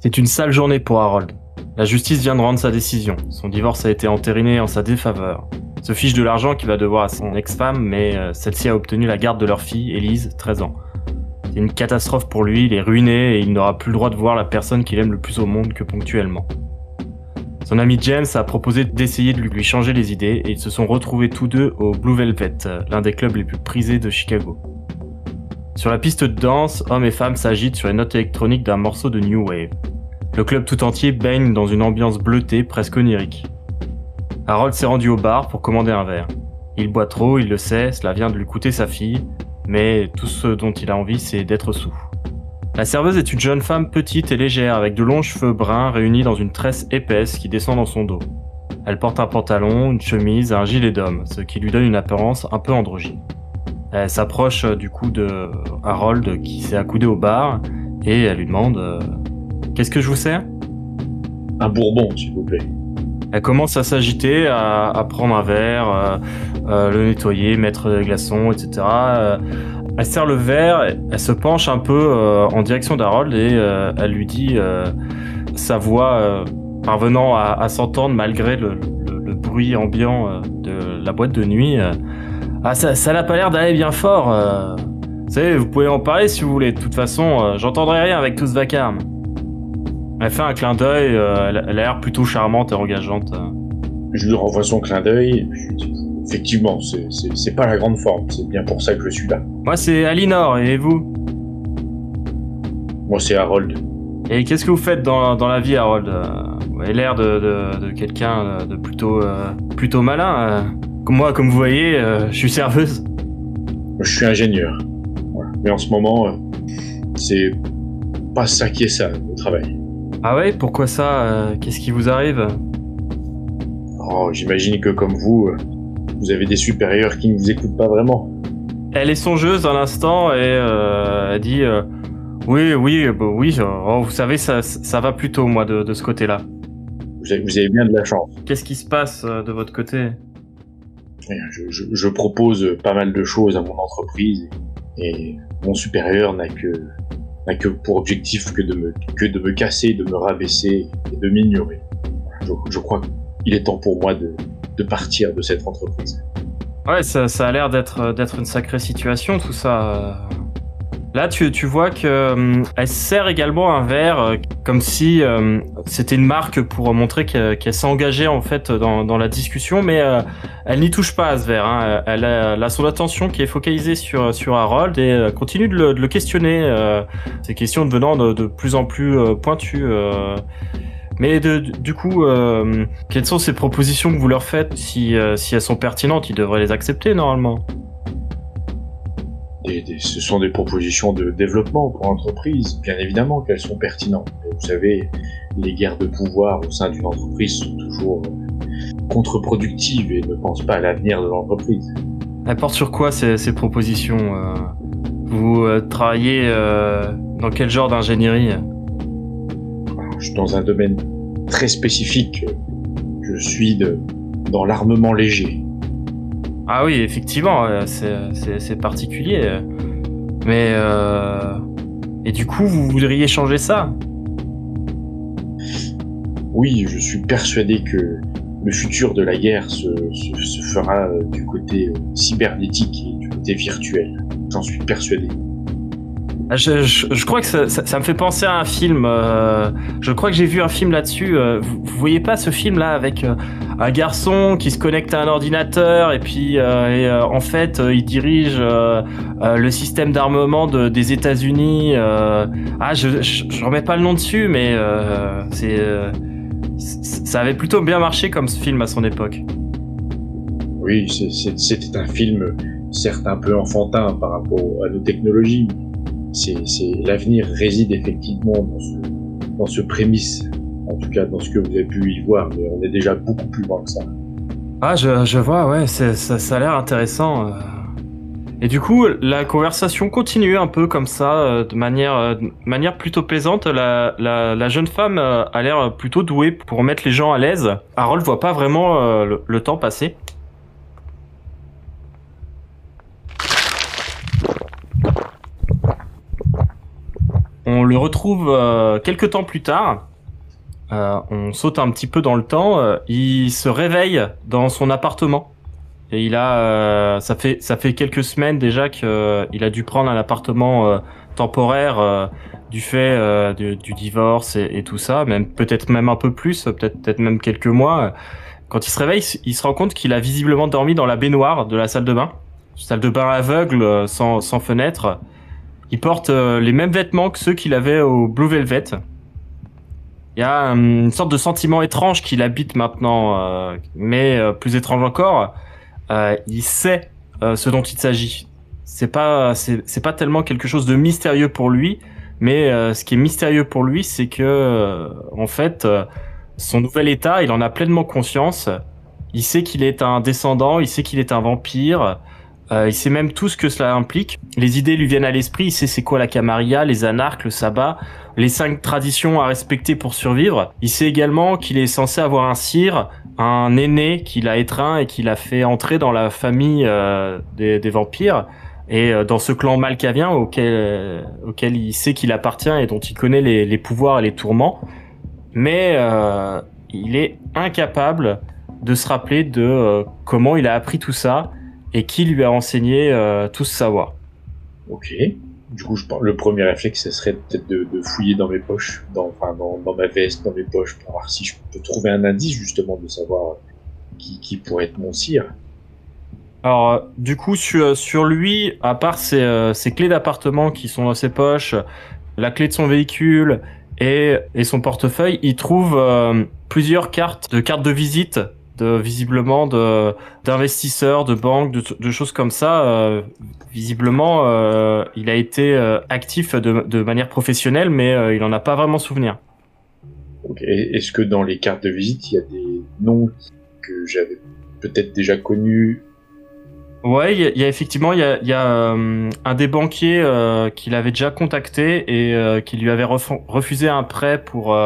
C'est une sale journée pour Harold. La justice vient de rendre sa décision. Son divorce a été entériné en sa défaveur. Se fiche de l'argent qu'il va devoir à son ex-femme, mais euh, celle-ci a obtenu la garde de leur fille, Elise, 13 ans. C'est une catastrophe pour lui, il est ruiné et il n'aura plus le droit de voir la personne qu'il aime le plus au monde que ponctuellement. Son ami James a proposé d'essayer de lui changer les idées et ils se sont retrouvés tous deux au Blue Velvet, l'un des clubs les plus prisés de Chicago. Sur la piste de danse, hommes et femmes s'agitent sur les notes électroniques d'un morceau de New Wave. Le club tout entier baigne dans une ambiance bleutée presque onirique. Harold s'est rendu au bar pour commander un verre. Il boit trop, il le sait, cela vient de lui coûter sa fille, mais tout ce dont il a envie c'est d'être sous. La serveuse est une jeune femme petite et légère avec de longs cheveux bruns réunis dans une tresse épaisse qui descend dans son dos. Elle porte un pantalon, une chemise un gilet d'homme, ce qui lui donne une apparence un peu androgyne. Elle s'approche euh, du coup de Harold qui s'est accoudé au bar et elle lui demande euh, Qu'est-ce que je vous sers? Un bourbon, s'il vous plaît. Elle commence à s'agiter, à, prendre un verre, euh, le nettoyer, mettre des glaçons, etc. elle sert le verre, elle se penche un peu en direction d'Harold et elle lui dit sa voix parvenant à, s'entendre malgré le, bruit ambiant de la boîte de nuit. Ah, ça, ça n'a pas l'air d'aller bien fort. Euh. Vous savez, vous pouvez en parler si vous voulez. De toute façon, euh, j'entendrai rien avec tout ce vacarme. Elle fait un clin d'œil, euh, elle, a l'air plutôt charmante et engageante. Je lui renvoie son clin d'œil. Effectivement, c'est pas la grande forme. C'est bien pour ça que je suis là. Moi, c'est Alinor, et vous? Moi, c'est Harold. Et qu'est-ce que vous faites dans, dans la vie, Harold Vous avez l'air de, de, de quelqu'un de plutôt, plutôt malin. Moi, comme vous voyez, euh, je suis serveuse. Je suis ingénieur. Mais en ce moment, euh, c'est pas ça qui est ça, au travail. Ah ouais Pourquoi ça euh, Qu'est-ce qui vous arrive? Oh, j'imagine que comme vous, vous avez des supérieurs qui ne vous écoutent pas vraiment. Elle est songeuse à l'instant et elle dit Oui, oui, bah oui, oh, vous savez, ça, ça va plutôt, moi, de, ce côté-là. vous avez bien de la chance. Qu'est-ce qui se passe de votre côté? Je, propose pas mal de choses à mon entreprise et mon supérieur n'a que, n'a que pour objectif que de, me, que de me casser, de me rabaisser et de m'ignorer. Je, crois qu'il est temps pour moi de, de partir de cette entreprise. Ouais, ça, ça a l'air d'être, d'être une sacrée situation tout ça. Là, tu, tu vois que euh, elle sert également un verre euh, comme si euh, c'était une marque pour montrer qu'elle s'est engagée en fait dans, dans la discussion, mais elle n'y touche pas à ce verre. Hein. Elle, a, son attention qui est focalisée sur sur Harold et continue de le, de le questionner. ces questions devenant de, de plus en plus pointues. Mais de, du coup, quelles sont ces propositions que vous leur faites si, si elles sont pertinentes, ils devraient les accepter normalement ce sont des propositions de développement pour l'entreprise, bien évidemment qu'elles sont pertinentes. vous savez, les guerres de pouvoir au sein d'une entreprise sont toujours contre-productives et ne pensent pas à l'avenir de l'entreprise. Elles portent sur quoi ces, propositions euh? Vous euh, travaillez euh, dans quel genre d'ingénierie? Je suis dans un domaine très spécifique. Je suis de, dans l'armement léger. Ah oui, effectivement, euh, c'est particulier. Mais... Euh... Et du coup, vous voudriez changer ça? Oui, je suis persuadé que le futur de la guerre se, se, fera du côté cybernétique et du côté virtuel. J'en suis persuadé. Je, crois que ça, me fait penser à un film. Euh, je crois que j'ai vu un film là-dessus. Euh, vous, vous, voyez pas ce film là avec euh, un garçon qui se connecte à un ordinateur et puis en fait il dirige le système d'armement de, des États-Unis. ah, je, je, je remets pas le nom dessus, mais c'est ça avait plutôt bien marché comme ce film à son époque. Oui, c'était un film certes un peu enfantin par rapport à nos technologies, l'avenir réside effectivement dans ce, dans ce prémisse, en tout cas dans ce que vous avez pu y voir, mais on est déjà beaucoup plus loin que ça. Ah, je, je vois, ouais, ça, ça a l'air intéressant. Euh. Et du coup, la conversation continue un peu comme ça, euh, de manière, euh, manière plutôt plaisante. La, la, jeune femme a l'air plutôt douée pour mettre les gens à l'aise. Harold voit pas vraiment le temps passer. Retrouve euh, quelques temps plus tard. Euh, on saute un petit peu dans le temps. Euh, il se réveille dans son appartement. Et il a, ça fait ça fait quelques semaines déjà qu'il a dû prendre un appartement temporaire du fait du, divorce et, tout ça, même peut-être même un peu plus, peut-être peut-être même quelques mois. Quand il se réveille, il se rend compte qu'il a visiblement dormi dans la baignoire de la salle de bain, salle de bain aveugle sans sans fenêtre. Il porte euh, les mêmes vêtements que ceux qu'il avait au Blue Velvet. Il y a euh, une sorte de sentiment étrange qui l'habite maintenant, euh, mais plus étrange encore, il sait ce dont il s'agit. C'est pas, c'est pas tellement quelque chose de mystérieux pour lui, mais ce qui est mystérieux pour lui, c'est que, en fait, son nouvel état, il en a pleinement conscience. Il sait qu'il est un descendant, il sait qu'il est un vampire, il sait même tout ce que cela implique. Les idées lui viennent à l'esprit. Il sait c'est quoi la Camarilla, les anarques, le sabbat, les cinq traditions à respecter pour survivre. Il sait également qu'il est censé avoir un sire, un aîné qu'il a étreint et qu'il a fait entrer dans la famille euh, des, vampires et euh, dans ce clan malkavien auquel, auquel il sait qu'il appartient et dont il connaît les, les pouvoirs et les tourments. Mais il est incapable de se rappeler de comment il a appris tout ça et qui lui a enseigné euh, tout ce savoir. Ok. Du coup, je pense, le premier réflexe, ce serait peut-être de, fouiller dans mes poches, dans, enfin, dans, ma veste, dans mes poches, pour voir si je peux trouver un indice justement de savoir qui, qui pourrait être mon sire. Alors, euh, du coup, sur, sur lui, à part ses, euh, ses clés d'appartement qui sont dans ses poches, la clé de son véhicule et, et son portefeuille, il trouve plusieurs cartes de cartes de visite de visiblement de d'investisseurs, de banques, de, choses comme ça. Euh, visiblement, euh, il a été euh, actif de, de, manière professionnelle, mais il en a pas vraiment souvenir. Est-ce que dans les cartes de visite, il y a des noms que j'avais peut-être déjà connus? Ouais, il y, a effectivement il y a, y a un des banquiers qu'il avait déjà contacté et qui lui avait refusé un prêt pour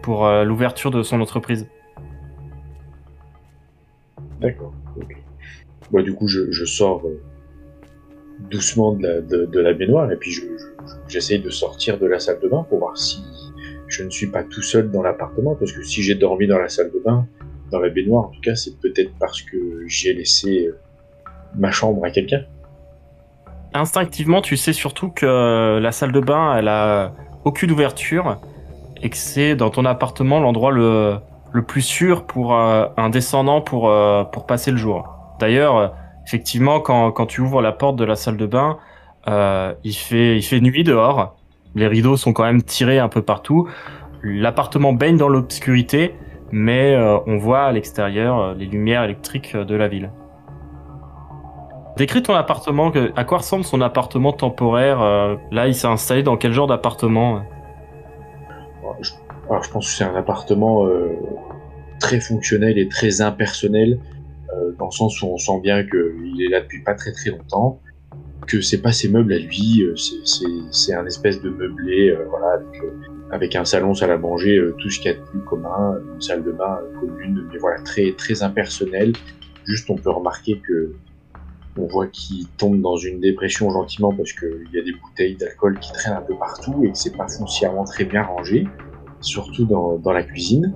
pour l'ouverture de son entreprise. D'accord. Bah, du coup, je, sors euh, doucement de la, baignoire et puis j'essaye de sortir de la salle de bain pour voir si je ne suis pas tout seul dans l'appartement parce que si j'ai dormi dans la salle de bain, dans la baignoire en tout cas, c'est peut-être parce que j'ai laissé euh, ma chambre à quelqu'un. Instinctivement, tu sais surtout que la salle de bain, elle a aucune ouverture et que c'est dans ton appartement l'endroit le, le plus sûr pour euh, un descendant pour, euh, pour passer le jour. D'ailleurs, euh, effectivement, quand, quand tu ouvres la porte de la salle de bain, il, fait, il fait nuit dehors. Les rideaux sont quand même tirés un peu partout. L'appartement baigne dans l'obscurité, mais on voit à l'extérieur les lumières électriques de la ville. Décris ton appartement, à quoi ressemble son appartement temporaire Là, il s'est installé dans quel genre d'appartement alors, je pense que c'est un appartement euh, très fonctionnel et très impersonnel, euh, dans le sens où on sent bien qu'il est là depuis pas très très longtemps, que c'est pas ses meubles à lui, euh, c'est un espèce de meublé, voilà, avec, avec, un salon, salle à manger, tout ce qu'il y a de plus commun, une salle de bain commune, mais voilà, très très impersonnel. Juste, on peut remarquer que on voit qu'il tombe dans une dépression gentiment parce qu'il y a des bouteilles d'alcool qui traînent un peu partout et que c'est pas foncièrement très bien rangé surtout dans, dans la cuisine.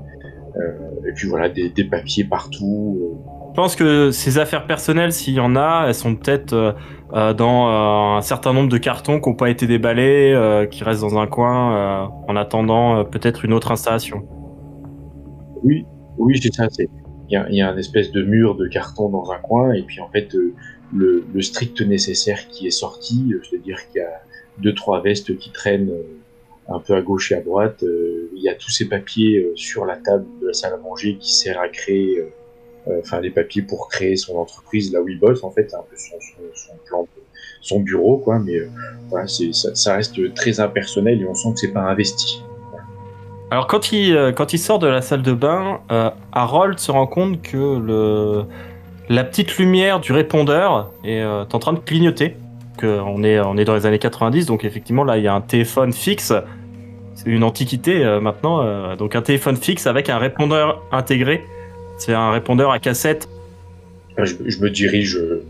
et puis voilà, des, des papiers partout. Je pense que ces affaires personnelles, s'il y en a, elles sont peut-être dans un certain nombre de cartons qui n'ont pas été déballés, qui restent dans un coin en attendant peut-être une autre installation. Oui, oui, c'est ça. Il y a, y a un espèce de mur de carton dans un coin, et puis en fait, le, le, strict nécessaire qui est sorti, c'est-à-dire qu'il y a deux trois vestes qui traînent un peu à gauche et à droite. Euh, il y a tous ces papiers euh, sur la table de la salle à manger qui sert à créer, euh, enfin les papiers pour créer son entreprise là où il bosse en fait, un peu son, plan, son bureau quoi. Mais ça, ça, reste très impersonnel et on sent que c'est pas investi. Alors quand il sort de la salle de bain, Harold se rend compte que la petite lumière du répondeur est en train de clignoter on est, on est dans les années 90, donc effectivement là il y a un téléphone fixe, c'est une antiquité euh, maintenant, euh, donc un téléphone fixe avec un répondeur intégré, c'est un répondeur à cassette. Je, me dirige euh,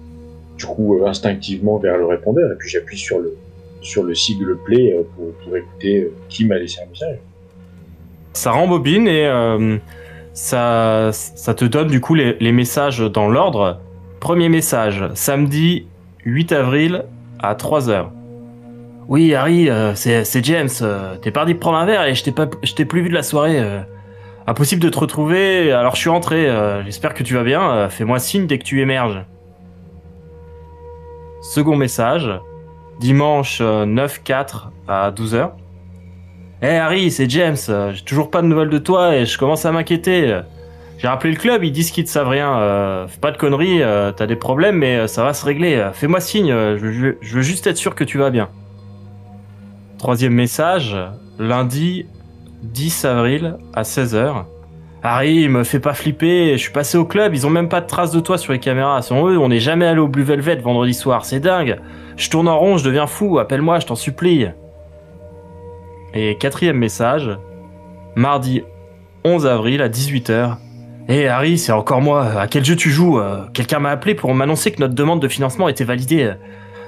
du coup instinctivement vers le répondeur et puis j'appuie sur le, sur le sigle play pour, pour écouter qui m'a laissé un message. Ça rembobine et ça, ça te donne du coup les, les messages dans l'ordre. Premier message, samedi 8 avril à 3h. Oui, Harry, euh, c'est James. Euh, t'es parti prendre un verre et je t'ai plus vu de la soirée. Euh. impossible de te retrouver. Alors je suis rentré. J'espère que tu vas bien. Fais-moi signe dès que tu émerges. Second message. Dimanche 9-4 à 12h. Eh Harry, c'est James. J'ai toujours pas de nouvelles de toi et je commence à m'inquiéter. J'ai rappelé le club, ils disent qu'ils ne savent rien. Euh, fais pas de conneries, euh, t'as des problèmes, mais euh, ça va se régler. Fais-moi signe, je, veux juste être sûr que tu vas bien. Troisième message, lundi 10 avril à 16h. Harry, me fais pas flipper, je suis passé au club, ils ont même pas de traces de toi sur les caméras. Selon eux, on n'est jamais allé au Blue Velvet vendredi soir, c'est dingue. Je tourne en rond, je deviens fou, appelle-moi, je t'en supplie. Et quatrième message, mardi 11 avril à 18h, Hé Harry, c'est encore moi. À quel jeu tu joues euh? Quelqu'un m'a appelé pour m'annoncer que notre demande de financement était validée.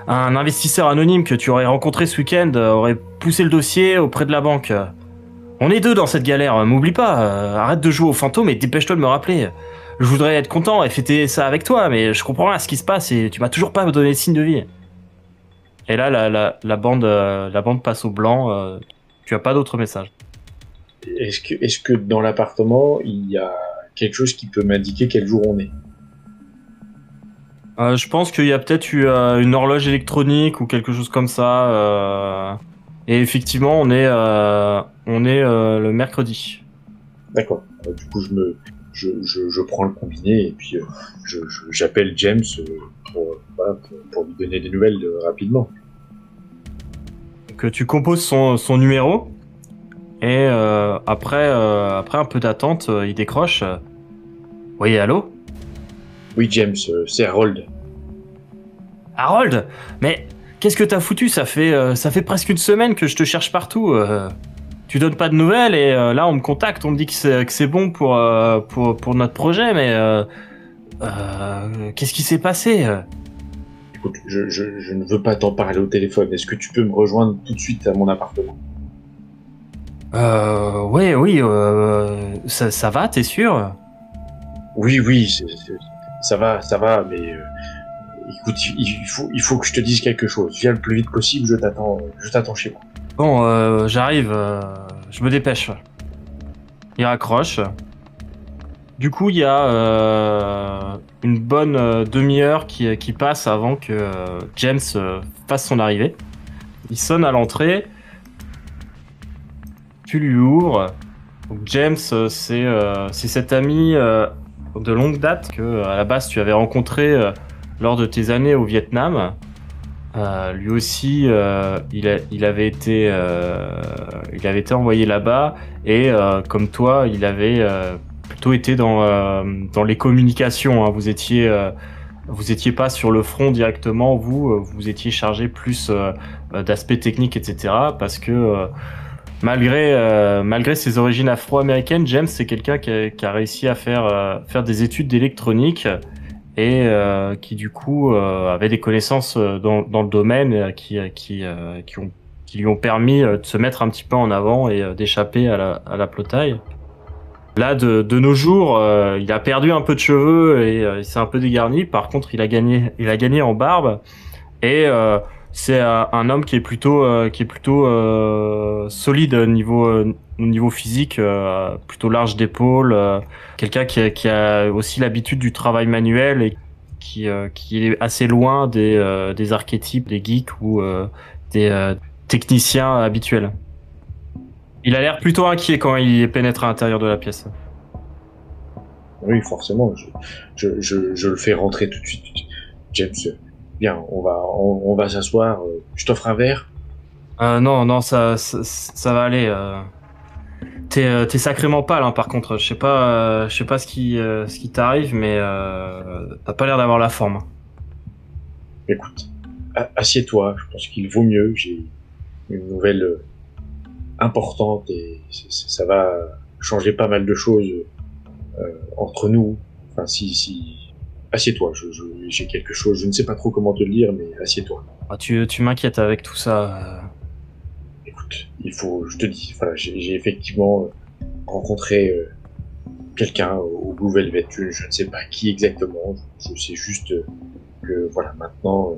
Un investisseur anonyme que tu aurais rencontré ce week-end euh, aurait poussé le dossier auprès de la banque. On est deux dans cette galère, m'oublie pas. Euh, arrête de jouer au fantôme et dépêche-toi de me rappeler. Je voudrais être content et fêter ça avec toi, mais je comprends rien à ce qui se passe et tu m'as toujours pas donné de signe de vie. Et là, la, la, la bande, la bande passe au blanc. tu as pas d'autres messages. Est-ce que dans l'appartement, il y a quelque chose qui peut m'indiquer quel jour on est. Euh, je pense qu'il y a peut-être eu euh, une horloge électronique ou quelque chose comme ça. Euh, et effectivement, on est, on est le mercredi. D'accord. du coup, je me, je, je, prends le combiné et puis j'appelle James pour, pour, lui donner des nouvelles rapidement. Que tu composes son, son numéro et euh, après, euh, après un peu d'attente, euh, il décroche. Oui, allô? Oui, James, c'est Harold. Harold? Mais qu'est-ce que t'as foutu? Ça fait, ça fait presque une semaine que je te cherche partout. tu donnes pas de nouvelles et là on me contacte, on me dit que c'est bon pour, pour, pour, notre projet, mais qu'est-ce qui s'est passé? Écoute, je, je, je ne veux pas t'en parler au téléphone. Est-ce que tu peux me rejoindre tout de suite à mon appartement? Euh, ouais, oui, euh, ça, ça va, t'es sûr? Oui, oui, ça va, ça va, mais euh, écoute, il faut, il faut que je te dise quelque chose. Viens le plus vite possible, je t'attends, je t'attends chez moi. Bon, euh, j'arrive, euh, je me dépêche. Il raccroche. Du coup, il y a euh, une bonne demi-heure qui, qui, passe avant que James fasse son arrivée. Il sonne à l'entrée lui ouvres. James, euh, euh, c'est cet ami euh, de longue date que à la base tu avais rencontré lors de tes années au Vietnam. lui aussi, il, il, avait été, il avait été envoyé là-bas et comme toi, il avait plutôt été dans dans les communications. Hein. Vous étiez vous étiez pas sur le front directement, vous vous étiez chargé plus d'aspects techniques, etc. Parce que malgré, euh, malgré ses origines afro-américaines, James c'est quelqu'un qui, a réussi à faire, euh, faire des études d'électronique et euh, qui du coup avait des connaissances dans, dans le domaine qui, qui, qui, ont, qui lui ont permis de se mettre un petit peu en avant et d'échapper à la, à la plotaille. Là, de, de nos jours, il a perdu un peu de cheveux et il s'est un peu dégarni. Par contre, il a gagné, il a gagné en barbe. Et c'est un, homme qui est plutôt, euh, qui est plutôt euh, solide au niveau, euh, au niveau physique, euh, plutôt large d'épaule. euh, Quelqu'un qui, qui a aussi l'habitude du travail manuel et qui, euh, qui est assez loin des, euh, des archétypes des geeks ou euh, des euh, techniciens habituels. Il a l'air plutôt inquiet quand il pénètre à l'intérieur de la pièce. Oui, forcément. Je, je, je, je le fais rentrer tout de suite. James, bien, on va, on, on va s'asseoir. euh, Je t'offre un verre. Euh, non, non, ça, ça, ça va aller. Euh... T'es, euh, t'es sacrément pâle, hein, par contre. Je sais pas, je sais pas ce qui, ce qui t'arrive, mais t'as pas l'air d'avoir la forme. Écoute, assieds-toi. Je pense qu'il vaut mieux. J'ai une nouvelle importante et ça va changer pas mal de choses entre nous. Enfin, si, si. Assieds-toi. Je, je- j'ai quelque chose. Je ne sais pas trop comment te le dire, mais assieds-toi. Ah, tu, tu m'inquiètes avec tout ça. euh. Écoute, il faut, je te dis, voilà, j'ai effectivement euh, rencontré euh, quelqu'un au Blue Velvet. Je, ne sais pas qui exactement. Je, sais juste que voilà, maintenant,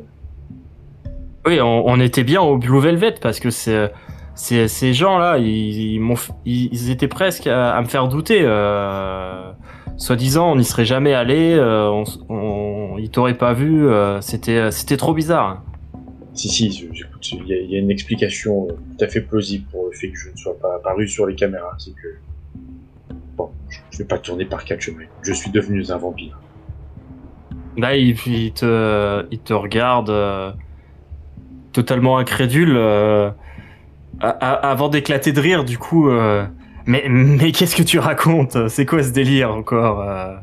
Oui, on, on était bien au Blue Velvet parce que c'est, c'est, ces gens-là, ils, ils, étaient presque à, à me faire douter. Euh, soi-disant, on n'y serait jamais allé, euh, on, ils t'auraient pas vu. euh, c'était, c'était trop bizarre. si, si, j'écoute, il y, a- il y a une explication euh, tout à fait plausible pour le fait que je ne sois pas apparu sur les caméras. C'est que bon, je, je vais pas tourner par quatre chemins. Je suis devenu un vampire. Là, il, il te, il te regarde euh, totalement incrédule euh, avant d'éclater de rire. Du coup, euh, mais, mais qu'est-ce que tu racontes? C'est quoi ce délire encore euh?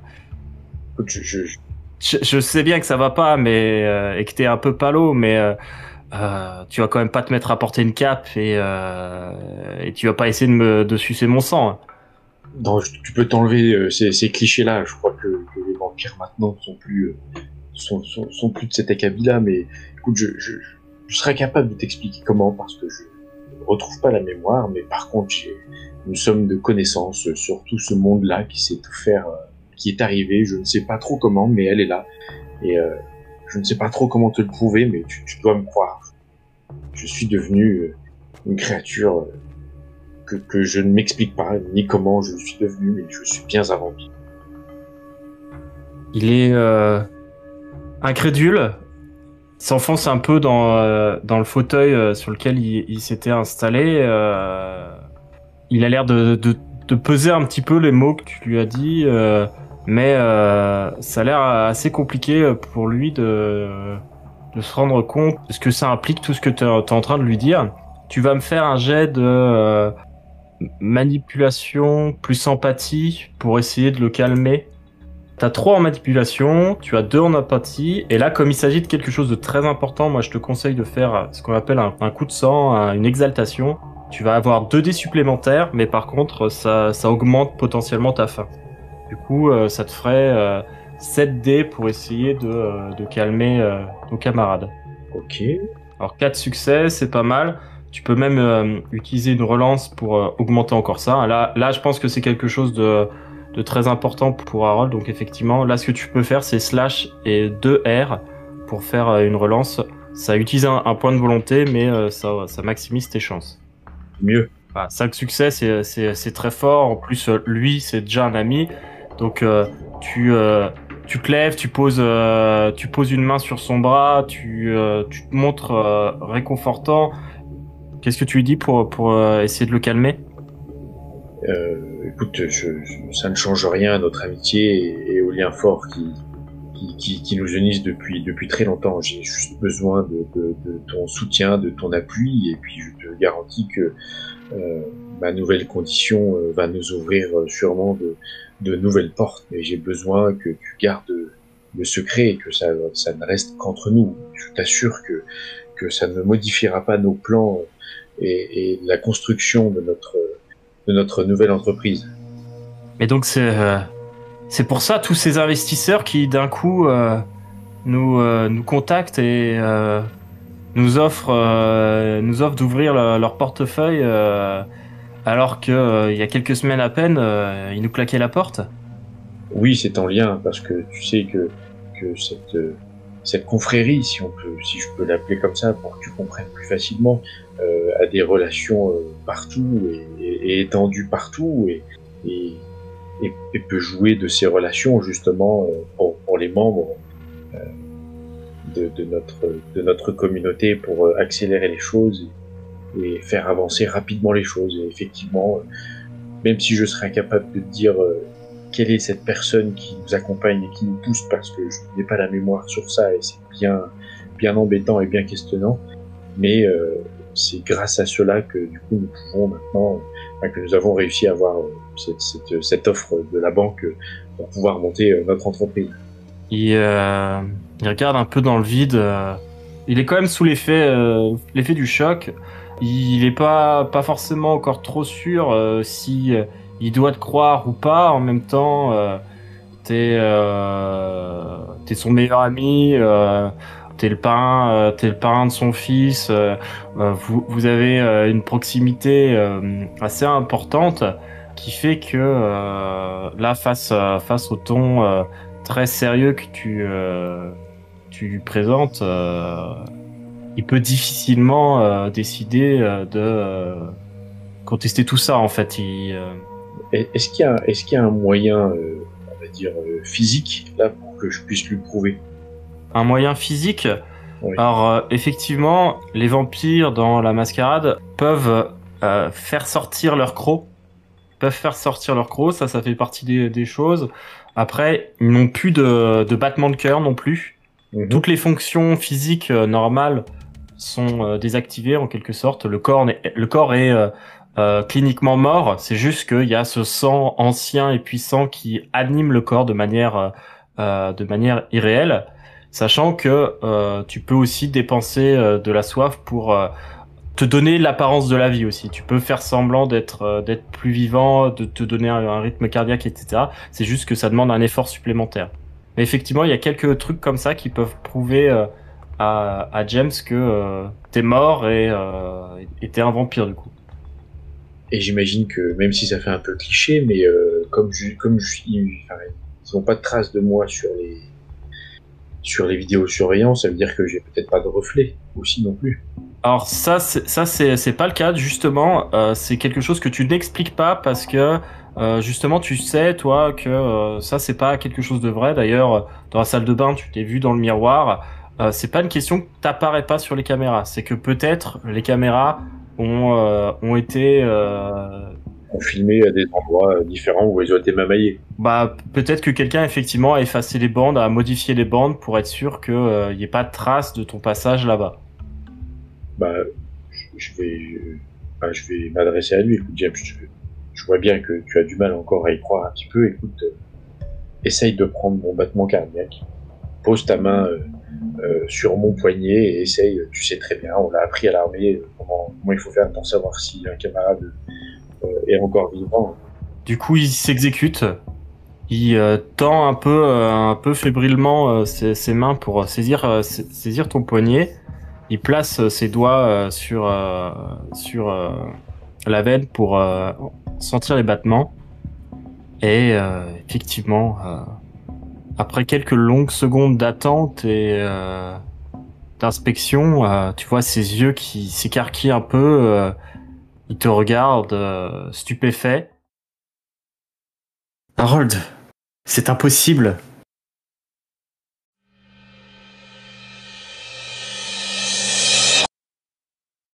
Je, je, je- sais bien que ça va pas, mais euh, et que t'es un peu palo, mais euh, euh, tu vas quand même pas te mettre à porter une cape et, euh, et tu vas pas essayer de me de sucer mon sang. hein. non, tu peux t'enlever ces, ces clichés-là. Je crois que, que les vampires maintenant sont plus, sont, sont, sont plus de cet acabit-là. Mais écoute, je, je, je serais capable de t'expliquer comment parce que je ne retrouve pas la mémoire. Mais par contre, j'ai une somme de connaissances sur tout ce monde-là qui tout faire, euh, qui est arrivé. Je ne sais pas trop comment, mais elle est là. Et euh, je ne sais pas trop comment te le prouver, mais tu, tu dois me croire. Je suis devenu euh, une créature. euh, que, que je ne m'explique pas ni comment je suis devenu, mais je suis bien un vampire. Il est euh, incrédule, s'enfonce un peu dans, euh, dans le fauteuil sur lequel il, il s'était installé. euh, il a l'air de, de, de peser un petit peu les mots que tu lui as dit, euh, mais euh, ça a l'air assez compliqué pour lui de, de se rendre compte de ce que ça implique, tout ce que tu es en train de lui dire. Tu vas me faire un jet de euh, manipulation plus empathie pour essayer de le calmer. T'as 3 en manipulation, tu as 2 en empathie, et là, comme il s'agit de quelque chose de très important, moi je te conseille de faire ce qu'on appelle un, coup de sang, un- une exaltation. Tu vas avoir 2 dés supplémentaires, mais par contre, ça, ça augmente potentiellement ta faim. Du coup, euh, ça te ferait euh, 7 dés pour essayer de, euh, de calmer euh, nos camarades. Ok. Alors 4 succès, c'est pas mal. Tu peux même euh, utiliser une relance pour euh, augmenter encore ça. Là, là, je pense que c'est quelque chose de, de très important pour Harold. Donc effectivement, là, ce que tu peux faire, c'est slash et 2 R pour faire euh, une relance. Ça utilise un, un point de volonté, mais euh, ça, ça maximise tes chances. Mieux. Voilà, 5 succès, c'est- très fort. En plus, euh, lui, c'est déjà un ami. Donc, euh, tu, euh, tu te lèves, tu poses, euh, tu poses une main sur son bras, tu, tu te montres réconfortant. Qu'est-ce que tu lui dis pour, pour essayer de le calmer? Écoute, je, je- ça ne change rien à notre amitié et, et au lien fort qui, qui, nous unissent depuis, depuis très longtemps. J'ai juste besoin de, ton soutien, de ton appui, et puis je te garantis que euh, ma nouvelle condition euh, va nous ouvrir euh, sûrement de, nouvelles portes. Mais j'ai besoin que tu gardes le secret et que ça, ça ne reste qu'entre nous. Je t'assure que, que ça ne modifiera pas nos plans et, et la construction de notre, de notre nouvelle entreprise. Mais donc, c'est c'est pour ça tous ces investisseurs qui, d'un coup, euh, nous, euh, nous contactent et euh, nous offrent, nous offrent d'ouvrir le- leur portefeuille alors que il y a quelques semaines à peine, il nous claquait la porte. Oui, c'est en lien parce que tu sais que que cette cette confrérie, si on peut, si je peux l'appeler comme ça, pour que tu comprennes plus facilement, a des relations partout et, étendues partout et, et, peut jouer de ces relations justement euh, pour, les membres euh, de, notre de notre communauté pour euh, accélérer les choses et, faire avancer rapidement les choses. Et effectivement, même si je serais incapable de dire quelle est cette personne qui nous accompagne et qui nous pousse parce que je n'ai pas la mémoire sur ça et c'est bien, bien embêtant et bien questionnant. Mais c'est grâce à cela que du coup nous pouvons maintenant, que nous avons réussi à avoir euh, cette, cette, offre de la banque pour pouvoir monter euh, notre entreprise. Il, euh, regarde un peu dans le vide. Il est quand même sous l'effet l'effet du choc. Il n'est pas, pas forcément encore trop sûr si il doit te croire ou pas. En même temps, euh, t'es euh, es son meilleur ami. Euh, t'es le parrain, euh, t'es le parrain de son fils. Euh, vous, vous avez une proximité assez importante qui fait que là, face face au ton très sérieux que tu tu lui présentes, il peut difficilement décider de contester tout ça. En fait, est-ce qu'il y a, un moyen, euh, on va dire euh, physique là pour que je puisse lui prouver? Un moyen physique. Alors euh, effectivement, les vampires dans la mascarade peuvent faire sortir leur croc. Peuvent faire sortir leur croc, ça, ça fait partie des, des choses. Après, ils n'ont plus de, de battement de cœur non plus. Mhm. Toutes les fonctions physiques normales sont désactivées en quelque sorte. Le corps, le corps est euh, cliniquement mort. C'est juste qu'il y a ce sang ancien et puissant qui anime le corps de manière euh, euh de manière irréelle, sachant que euh, tu peux aussi dépenser de la soif pour te donner l'apparence de la vie aussi. Tu peux faire semblant d'être plus vivant, de te donner un, rythme cardiaque, etc. C'est juste que ça demande un effort supplémentaire. Mais effectivement, il y a quelques trucs comme ça qui peuvent prouver à, James que t'es mort et t'es un vampire du coup. Et j'imagine que même si ça fait un peu cliché, mais euh, comme je, comme ils n'ont pas de traces de moi sur les sur les vidéos surveillance, ça veut dire que j'ai peut-être pas de reflet aussi non plus. Alors ça, ça c'est pas le cas justement. Euh, c'est quelque chose que tu n'expliques pas parce que euh, justement tu sais toi que euh, ça c'est pas quelque chose de vrai. D'ailleurs dans la salle de bain tu t'es vu dans le miroir. C'est pas une question que t'apparaît pas sur les caméras. C'est que peut-être les caméras ont, ont été ont filmé à des endroits différents où ils ont été mamaillés. Bah peut-être que quelqu'un effectivement a effacé les bandes, a modifié les bandes pour être sûr qu'il n'y euh, ait pas de traces de ton passage là-bas. Bah je vais bah, je vais m'adresser à lui. Écoute James, je, je, vois bien que tu as du mal encore à y croire un petit peu. Écoute, essaye de prendre mon battement cardiaque. Pose ta main euh, sur mon poignet et essaye, tu sais très bien, on l'a appris à l'armée, euh, comment, comment, il faut faire pour savoir si un camarade euh, est encore vivant. Du coup, il s'exécute. Il tend un peu, un peu fébrilement ses, ses, mains pour saisir, saisir ton poignet. Il place ses doigts sur, sur la veine pour sentir les battements. Et effectivement, après quelques longues secondes d'attente et euh, d'inspection, euh, tu vois ses yeux qui s'écarquillent un peu. Euh, il te regarde stupéfait. Harold, c'est impossible.